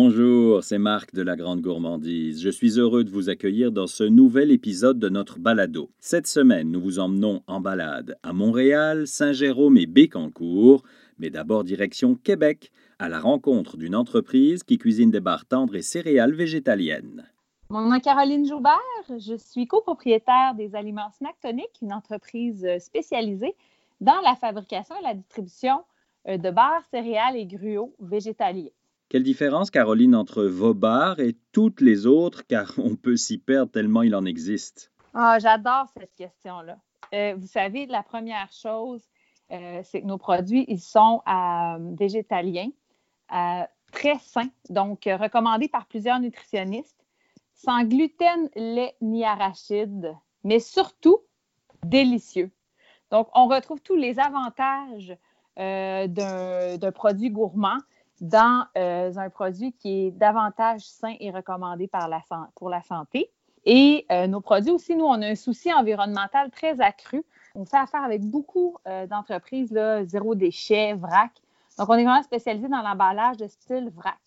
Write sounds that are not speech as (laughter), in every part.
Bonjour, c'est Marc de la Grande Gourmandise. Je suis heureux de vous accueillir dans ce nouvel épisode de notre balado. Cette semaine, nous vous emmenons en balade à Montréal, Saint-Jérôme et Bécancour, mais d'abord direction Québec, à la rencontre d'une entreprise qui cuisine des barres tendres et céréales végétaliennes. Mon nom est Caroline Joubert. Je suis copropriétaire des Aliments Snack une entreprise spécialisée dans la fabrication et la distribution euh, de barres, céréales et gruaux végétaliens. Quelle différence, Caroline, entre vos bars et toutes les autres, car on peut s'y perdre tellement il en existe? Ah, j'adore cette question-là. Euh, vous savez, la première chose, euh, c'est que nos produits, ils sont euh, végétaliens, très sains, donc recommandés par plusieurs nutritionnistes, sans gluten, lait ni arachide, mais surtout délicieux. Donc, on retrouve tous les avantages d'un produit gourmand dans euh, un produit qui est davantage sain et recommandé pour la santé. Et euh, nos produits aussi, nous, on a un souci environnemental très accru. On fait affaire avec beaucoup euh, d'entreprises, zéro déchet, vrac. Donc, on est vraiment spécialisé dans l'emballage de style vrac.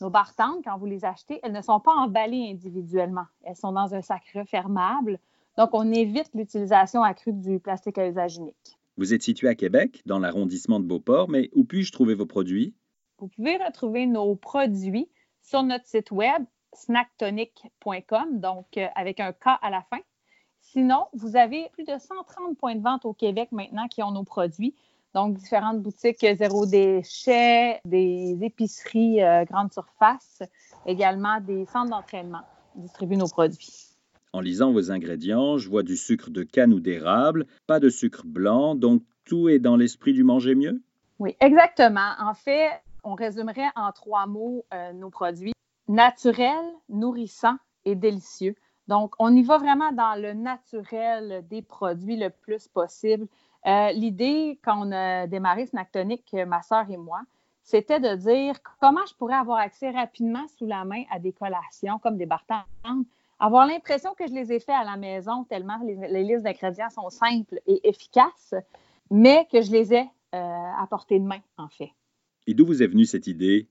Nos bartendes, quand vous les achetez, elles ne sont pas emballées individuellement. Elles sont dans un sac refermable. Donc, on évite l'utilisation accrue du plastique à usage unique. Vous êtes situé à Québec, dans l'arrondissement de Beauport, mais où puis-je trouver vos produits? Vous pouvez retrouver nos produits sur notre site web snacktonic.com, donc euh, avec un K à la fin. Sinon, vous avez plus de 130 points de vente au Québec maintenant qui ont nos produits. Donc, différentes boutiques zéro déchet, des épiceries euh, grande surface, également des centres d'entraînement distribuent nos produits. En lisant vos ingrédients, je vois du sucre de canne ou d'érable, pas de sucre blanc, donc tout est dans l'esprit du manger mieux? Oui, exactement. En fait, on résumerait en trois mots euh, nos produits. Naturel, nourrissant et délicieux. Donc, on y va vraiment dans le naturel des produits le plus possible. Euh, l'idée, quand on a démarré Snacktonic, euh, ma soeur et moi, c'était de dire comment je pourrais avoir accès rapidement sous la main à des collations comme des bartendes, avoir l'impression que je les ai fait à la maison tellement les, listes d'ingrédients sont simples et efficaces, mais que je les ai à portée de main, en fait. Et d'où vous est venue cette idée?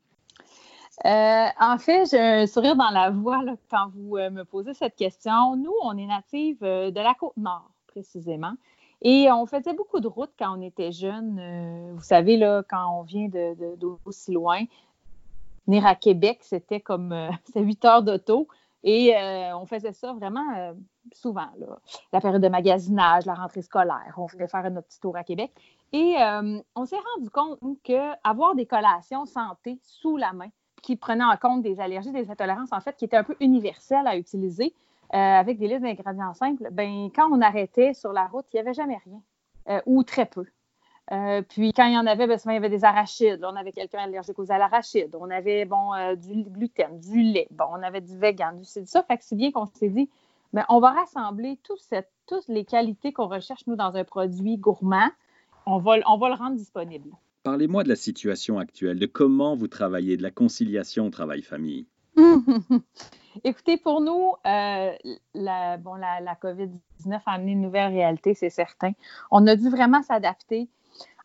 Euh, en fait, j'ai un sourire dans la voix quand vous euh, me posez cette question. Nous, on est natifs euh, de la côte nord, précisément. Et on faisait beaucoup de routes quand on était jeune. vous savez, là, quand on vient d'aussi loin, venir à Québec, c'était comme (laughs) huit heures d'auto. Et on faisait ça vraiment souvent. La période de magasinage, la rentrée scolaire, on voulait faire notre petit tour à Québec. Et euh, on s'est rendu compte qu'avoir des collations santé sous la main, qui prenaient en compte des allergies, des intolérances, en fait, qui étaient un peu universelles à utiliser, euh, avec des listes d'ingrédients simples, ben, quand on arrêtait sur la route, il n'y avait jamais rien, euh, ou très peu. Puis quand il y en avait, ben, souvent, il y avait des arachides. on avait quelqu'un allergique aux arachides. On avait bon, du gluten, du lait. Bon, on avait du vegan, du ça. Fait que c'est bien qu'on s'est dit, ben, on va rassembler toutes les qualités qu'on recherche, nous, dans un produit gourmand on va, on va le rendre disponible. Parlez-moi de la situation actuelle, de comment vous travaillez, de la conciliation travail-famille. (laughs) Écoutez, pour nous, euh, la, bon, la, COVID-19 a amené une nouvelle réalité, c'est certain. On a dû vraiment s'adapter.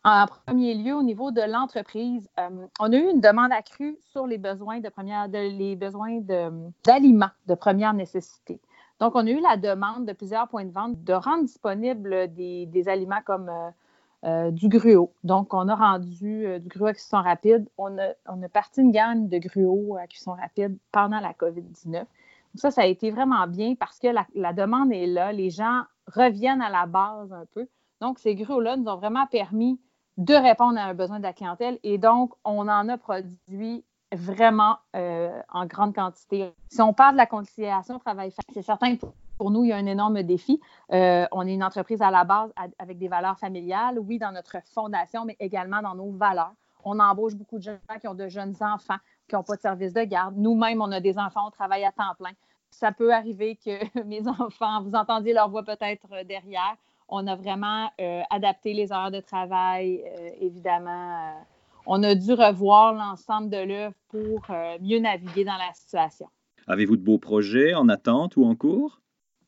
En premier lieu, au niveau de l'entreprise, euh, on a eu une demande accrue sur les besoins de première, de, les besoins d'aliments de, première nécessité. Donc, on a eu la demande de plusieurs points de vente de rendre disponibles des, des aliments comme euh, euh, du gruau. Donc, on a rendu du gruau à cuisson rapide. On a, on a parti une gamme de gruau à cuisson rapide pendant la COVID-19. Donc, ça, ça a été vraiment bien parce que la, demande est là. Les gens reviennent à la base un peu. Donc, ces gruaux-là nous ont vraiment permis de répondre à un besoin de la clientèle et donc, on en a produit vraiment euh, en grande quantité. Si on parle de la conciliation travail c'est certain que pour nous, il y a un énorme défi. Euh, on est une entreprise à la base avec des valeurs familiales, oui, dans notre fondation, mais également dans nos valeurs. On embauche beaucoup de gens qui ont de jeunes enfants, qui n'ont pas de service de garde. Nous-mêmes, on a des enfants, on travaille à temps plein. Ça peut arriver que (laughs) mes enfants, vous entendiez leur voix peut-être derrière. On a vraiment euh, adapté les heures de travail, euh, évidemment. on a dû revoir l'ensemble de l'œuvre pour mieux naviguer dans la situation. Avez-vous de beaux projets en attente ou en cours?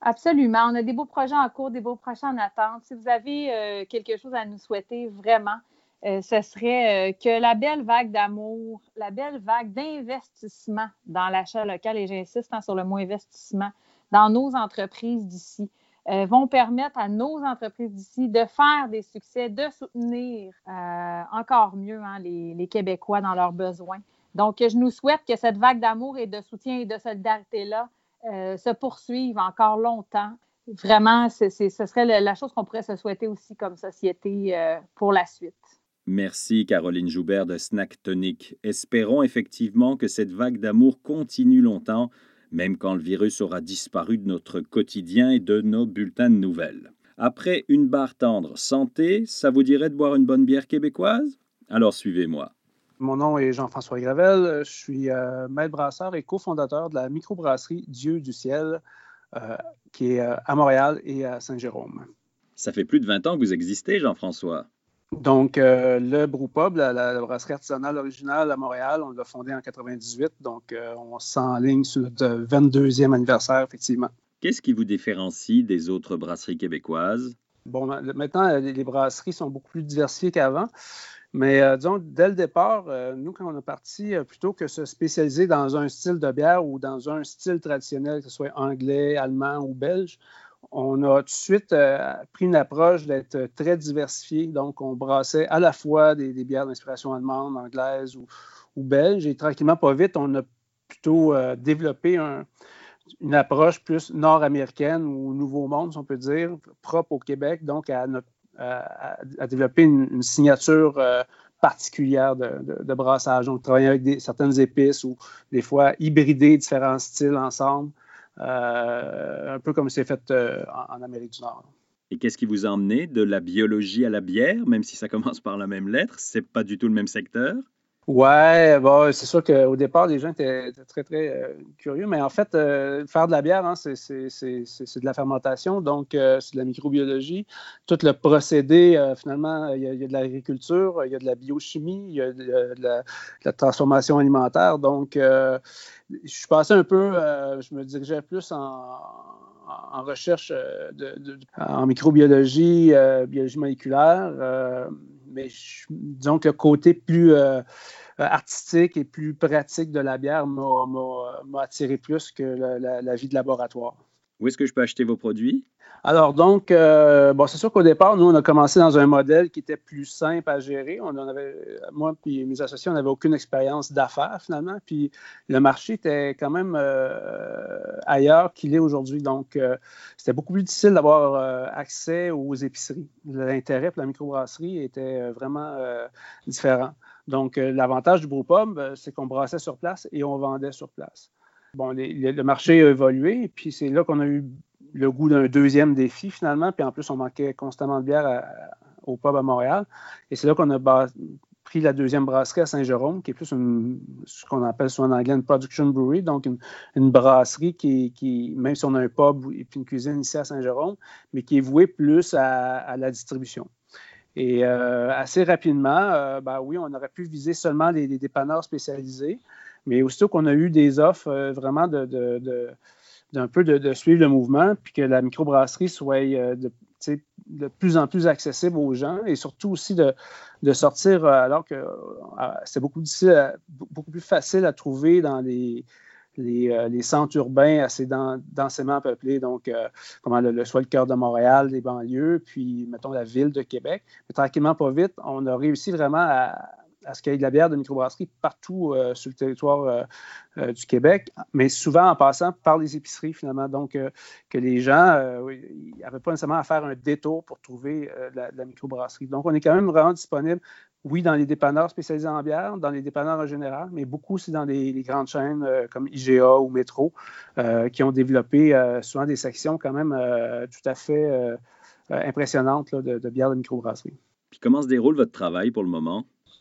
Absolument. On a des beaux projets en cours, des beaux projets en attente. Si vous avez euh, quelque chose à nous souhaiter, vraiment, euh, ce serait euh, que la belle vague d'amour, la belle vague d'investissement dans l'achat local, et j'insiste hein, sur le mot investissement, dans nos entreprises d'ici, euh, vont permettre à nos entreprises d'ici de faire des succès, de soutenir encore mieux hein, les, Québécois dans leurs besoins. Donc, je nous souhaite que cette vague d'amour et de soutien et de solidarité-là se poursuive encore longtemps. Vraiment, ce serait la chose qu'on pourrait se souhaiter aussi comme société pour la suite. Merci Caroline Joubert de Snack Tonic. Espérons effectivement que cette vague d'amour continue longtemps, même quand le virus aura disparu de notre quotidien et de nos bulletins de nouvelles. Après une barre tendre santé, ça vous dirait de boire une bonne bière québécoise? Alors suivez-moi. Mon nom est Jean-François Gravel. Je suis euh, maître brasseur et cofondateur de la microbrasserie Dieu du ciel, euh, qui est euh, à Montréal et à Saint-Jérôme. Ça fait plus de 20 ans que vous existez, Jean-François. Donc, euh, le Brewpub, la, la, brasserie artisanale originale à Montréal, on l'a fondé en 98. Donc, euh, on s'en ligne sur notre 22e anniversaire, effectivement. Qu'est-ce qui vous différencie des autres brasseries québécoises? Bon, maintenant, les brasseries sont beaucoup plus diversifiées qu'avant. Mais euh, disons, dès le départ, nous, quand on est parti, plutôt que se spécialiser dans un style de bière ou dans un style traditionnel, que ce soit anglais, allemand ou belge, on a tout de suite euh, pris une approche d'être très diversifié. Donc, on brassait à la fois des, bières d'inspiration allemande, anglaise ou, belge. Et tranquillement, pas vite, on a plutôt euh, développé une approche plus nord-américaine ou Nouveau Monde, si on peut dire, propre au Québec, donc à, développer une, signature euh, particulière de, brassage. Donc, travailler avec certaines épices ou des fois hybrider différents styles ensemble. Euh, un peu comme c'est fait euh, en, Amérique du Nord. Et qu'est-ce qui vous a emmené de la biologie à la bière, même si ça commence par la même lettre? C'est pas du tout le même secteur? Ouais, bon, c'est sûr qu'au départ, les gens étaient, très, très euh, curieux, mais en fait, faire de la bière, hein, c'est de la fermentation, donc c'est de la microbiologie. Tout le procédé, finalement, il y, a, de l'agriculture, il y a de la biochimie, il y a de, la, transformation alimentaire. Donc, je suis passé un peu, euh, je me dirigeais plus en, recherche euh, en microbiologie, euh, biologie moléculaire, mais disons que le côté plus artistique et plus pratique de la bière m'a attiré plus que la vie de laboratoire. Où est-ce que je peux acheter vos produits? Alors, donc, euh, bon, c'est sûr qu'au départ, nous, on a commencé dans un modèle qui était plus simple à gérer. Moi et mes associés, on n'avait aucune expérience d'affaires, finalement. Puis, le marché était quand même euh, ailleurs qu'il est aujourd'hui. Donc, euh, c'était beaucoup plus difficile d'avoir accès aux épiceries. L'intérêt pour la microbrasserie était vraiment différent. Donc, l'avantage du brewpub, c'est qu'on brassait sur place et on vendait sur place. Bon, le marché a évolué, puis c'est là qu'on a eu le goût d'un deuxième défi finalement. Puis en plus, on manquait constamment de bière au pub à Montréal. Et c'est là qu'on a pris la deuxième brasserie à Saint-Jérôme, qui est plus ce qu'on appelle souvent en anglais une production brewery, donc une, brasserie qui, même si on a un pub et puis une cuisine ici à Saint-Jérôme, mais qui est vouée plus à, la distribution. Et euh, assez rapidement, euh, ben oui, on aurait pu viser seulement les, dépanneurs spécialisés, mais aussitôt qu'on a eu des offres euh, vraiment de, d'un peu de, suivre le mouvement, puis que la microbrasserie soit euh, de, de, plus en plus accessible aux gens et surtout aussi de, sortir euh, alors que c'est beaucoup, beaucoup plus facile à trouver dans les, les, centres urbains assez densément peuplés, donc comment le, soit le cœur de Montréal, les banlieues, puis mettons la ville de Québec. Mais tranquillement, pas vite, on a réussi vraiment à, à ce qu'il y ait de la bière de microbrasserie partout euh, sur le territoire euh, euh, du Québec, mais souvent en passant par les épiceries finalement. Donc, que les gens n'avaient pas nécessairement à faire un détour pour trouver la, la, microbrasserie. Donc, on est quand même vraiment disponible, oui, dans les dépanneurs spécialisés en bière, dans les dépanneurs en général, mais beaucoup aussi dans les, grandes chaînes comme IGA ou Métro, qui ont développé souvent des sections quand même tout à fait impressionnantes de, de bière de microbrasserie. Puis comment se déroule votre travail pour le moment?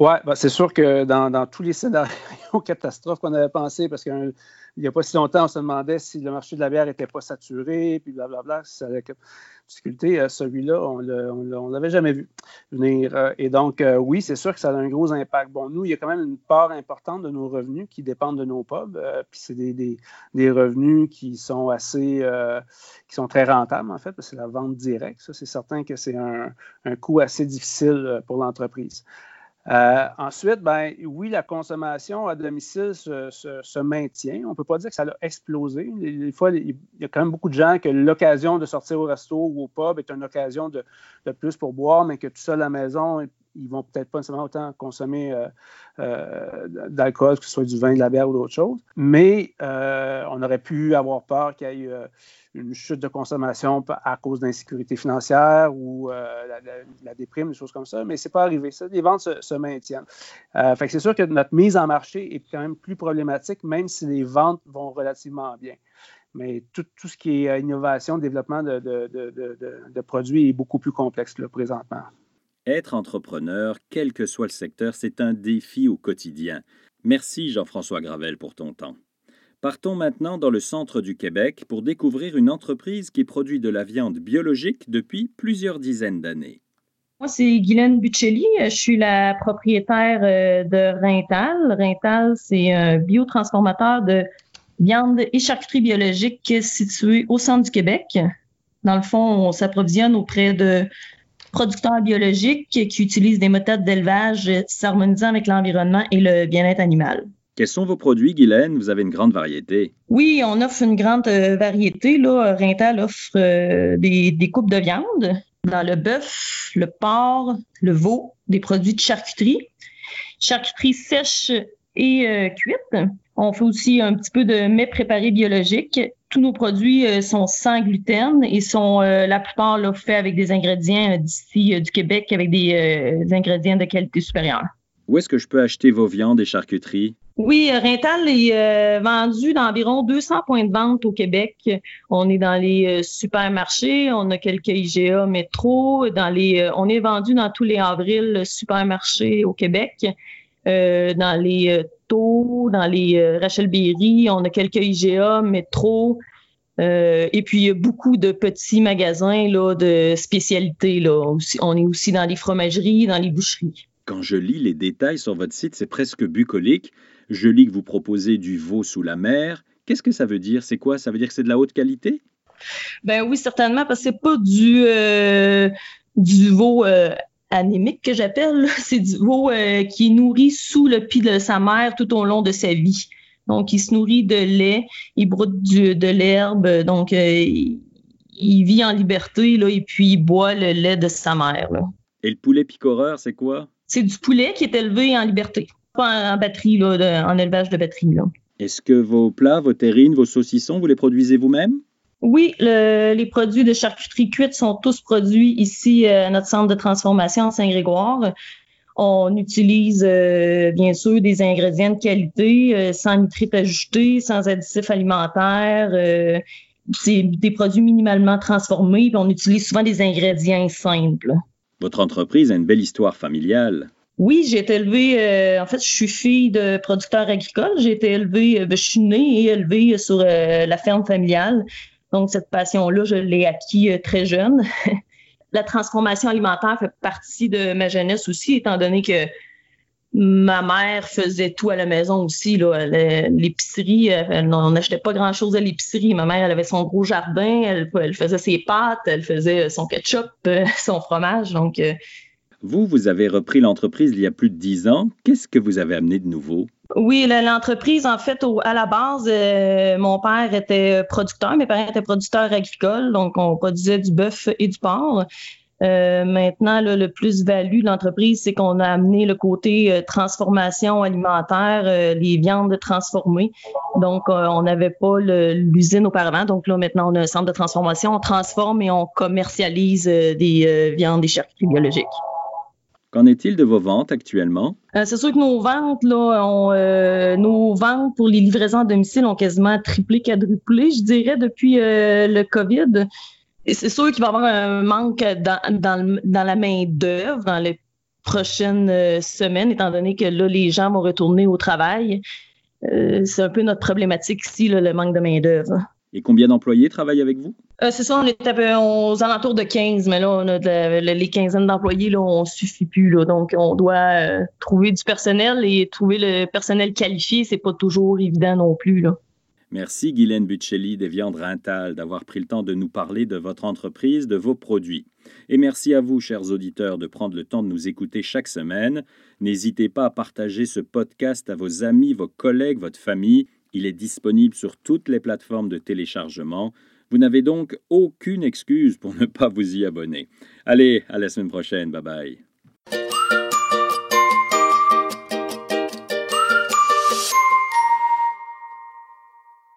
Oui, ben, c'est sûr que dans, tous les scénarios (laughs) catastrophes qu'on avait pensé, parce que il n'y a pas si longtemps, on se demandait si le marché de la bière n'était pas saturé, puis blablabla, si ça allait difficulté. Euh, celui-là, on ne l'avait jamais vu venir. Euh, et donc, euh, oui, c'est sûr que ça a un gros impact. Bon, nous, il y a quand même une part importante de nos revenus qui dépendent de nos pubs. puis c'est des, revenus qui sont assez, qui sont très rentables, en fait, parce que c'est la vente directe. Ça, c'est certain que c'est un coût assez difficile pour l'entreprise. Euh, ensuite, ben, oui, la consommation à domicile se, maintient. On ne peut pas dire que ça a explosé. Des fois, il y a quand même beaucoup de gens que l'occasion de sortir au resto ou au pub est une occasion de, de plus pour boire, mais que tout ça à la maison, ils vont peut-être pas nécessairement autant consommer euh, euh, d'alcool, que ce soit du vin, de la bière ou d'autres choses. Mais on aurait pu avoir peur qu'il y ait une chute de consommation à cause d'insécurité financière ou la, déprime, des choses comme ça. Mais ce n'est pas arrivé. Ça, les ventes se, maintiennent. fait c'est sûr que notre mise en marché est quand même plus problématique, même si les ventes vont relativement bien. Mais tout, ce qui est innovation, développement de, de produits est beaucoup plus complexe là, présentement. Être entrepreneur, quel que soit le secteur, c'est un défi au quotidien. Merci Jean-François Gravel pour ton temps. Partons maintenant dans le centre du Québec pour découvrir une entreprise qui produit de la viande biologique depuis plusieurs dizaines d'années. Moi, c'est Guylaine Buccelli. Je suis la propriétaire euh, de Rintal. Rintal, c'est un biotransformateur de viande et charcuterie biologique situé au centre du Québec. Dans le fond, on s'approvisionne auprès de producteurs biologiques qui utilisent des méthodes d'élevage s'harmonisant avec l'environnement et le bien-être animal. Quels sont vos produits, Guylaine? Vous avez une grande variété. Oui, on offre une grande euh, variété. Là. Rintal offre euh, des, des, coupes de viande dans le bœuf, le porc, le veau, des produits de charcuterie, charcuterie sèche et euh, cuite. On fait aussi un petit peu de mets préparés biologiques tous nos produits sont sans gluten et sont la plupart là, faits avec des ingrédients d'ici du Québec avec des, ingrédients de qualité supérieure. Où est-ce que je peux acheter vos viandes et charcuteries? Oui, Rintal est vendu dans environ 200 points de vente au Québec. On est dans les supermarchés, on a quelques IGA métro, les, on est vendu dans tous les avrils supermarchés au Québec, dans les dans les euh, Rachel Berry, on a quelques IGA, métro, euh, et puis il y a beaucoup de petits magasins là, de spécialités. Là. On est aussi dans les fromageries, dans les boucheries. Quand je lis les détails sur votre site, c'est presque bucolique. Je lis que vous proposez du veau sous la mer. Qu'est-ce que ça veut dire? C'est quoi? Ça veut dire que c'est de la haute qualité? Ben oui, certainement, parce que c'est pas du, euh, du veau anémique que j'appelle, c'est du veau euh, qui est nourri sous le pied de sa mère tout au long de sa vie. Donc, il se nourrit de lait, il broute de l'herbe, donc euh, il vit en liberté là, et puis il boit le lait de sa mère. Et le poulet picoreur, c'est quoi? C'est du poulet qui est élevé en liberté, pas en, batterie, là, en élevage de batterie. Est-ce que vos plats, vos terrines, vos saucissons, vous les produisez vous-même? Oui, les produits de charcuterie cuite sont tous produits ici euh, à notre centre de transformation à Saint-Grégoire. On utilise euh, bien sûr des ingrédients de qualité, euh, sans nitrite ajouté, sans additifs alimentaires. c'est des produits minimalement transformés, puis on utilise souvent des ingrédients simples. Votre entreprise a une belle histoire familiale. Oui, j'ai été élevée, en fait, je suis fille de producteur agricole. J'ai été élevée, ben, je suis née et élevée sur la ferme familiale. Donc, cette passion-là, je l'ai acquis euh, très jeune. (laughs) la transformation alimentaire fait partie de ma jeunesse aussi, étant donné que ma mère faisait tout à la maison aussi. L'épicerie, on n'achetait pas grand-chose à l'épicerie. Ma mère, elle avait son gros jardin, elle, elle, faisait ses pâtes, elle faisait son ketchup, (laughs) son fromage. Donc, euh, vous, vous avez repris l'entreprise il y a plus de dix ans. Qu'est-ce que vous avez amené de nouveau? Oui, l'entreprise, en fait, à la base, euh, mon père était producteur, mes parents étaient producteurs agricoles, donc on produisait du bœuf et du porc. Euh, maintenant, le plus-value de l'entreprise, c'est qu'on a amené le côté euh, transformation alimentaire, les viandes transformées. Donc, on n'avait pas l'usine auparavant. Donc là, maintenant, on a un centre de transformation. On transforme et on commercialise des viandes et charcuteries biologiques. Qu'en est-il de vos ventes actuellement? Euh, c'est sûr que nos ventes, là, euh, nos ventes pour les livraisons à domicile ont quasiment triplé, quadruplé, je dirais, depuis euh, le COVID. Et c'est sûr qu'il va y avoir un manque dans, dans, dans la main-d'œuvre dans les prochaines semaines, étant donné que là, les gens vont retourner au travail. c'est un peu notre problématique ici, le manque de main-d'œuvre. Et combien d'employés travaillent avec vous? Euh, c'est ça, on est aux alentours de 15, mais là, on a les quinzaines d'employés, là, on suffit plus. Là, donc, on doit euh, trouver du personnel et trouver le personnel qualifié, c'est pas toujours évident non plus. Là. Merci Guylaine Buccelli des Viandes Rintal d'avoir pris le temps de nous parler de votre entreprise, de vos produits. Et merci à vous, chers auditeurs, de prendre le temps de nous écouter chaque semaine. N'hésitez pas à partager ce podcast à vos amis, vos collègues, votre famille. Il est disponible sur toutes les plateformes de téléchargement. Vous n'avez donc aucune excuse pour ne pas vous y abonner. Allez, à la semaine prochaine. Bye bye.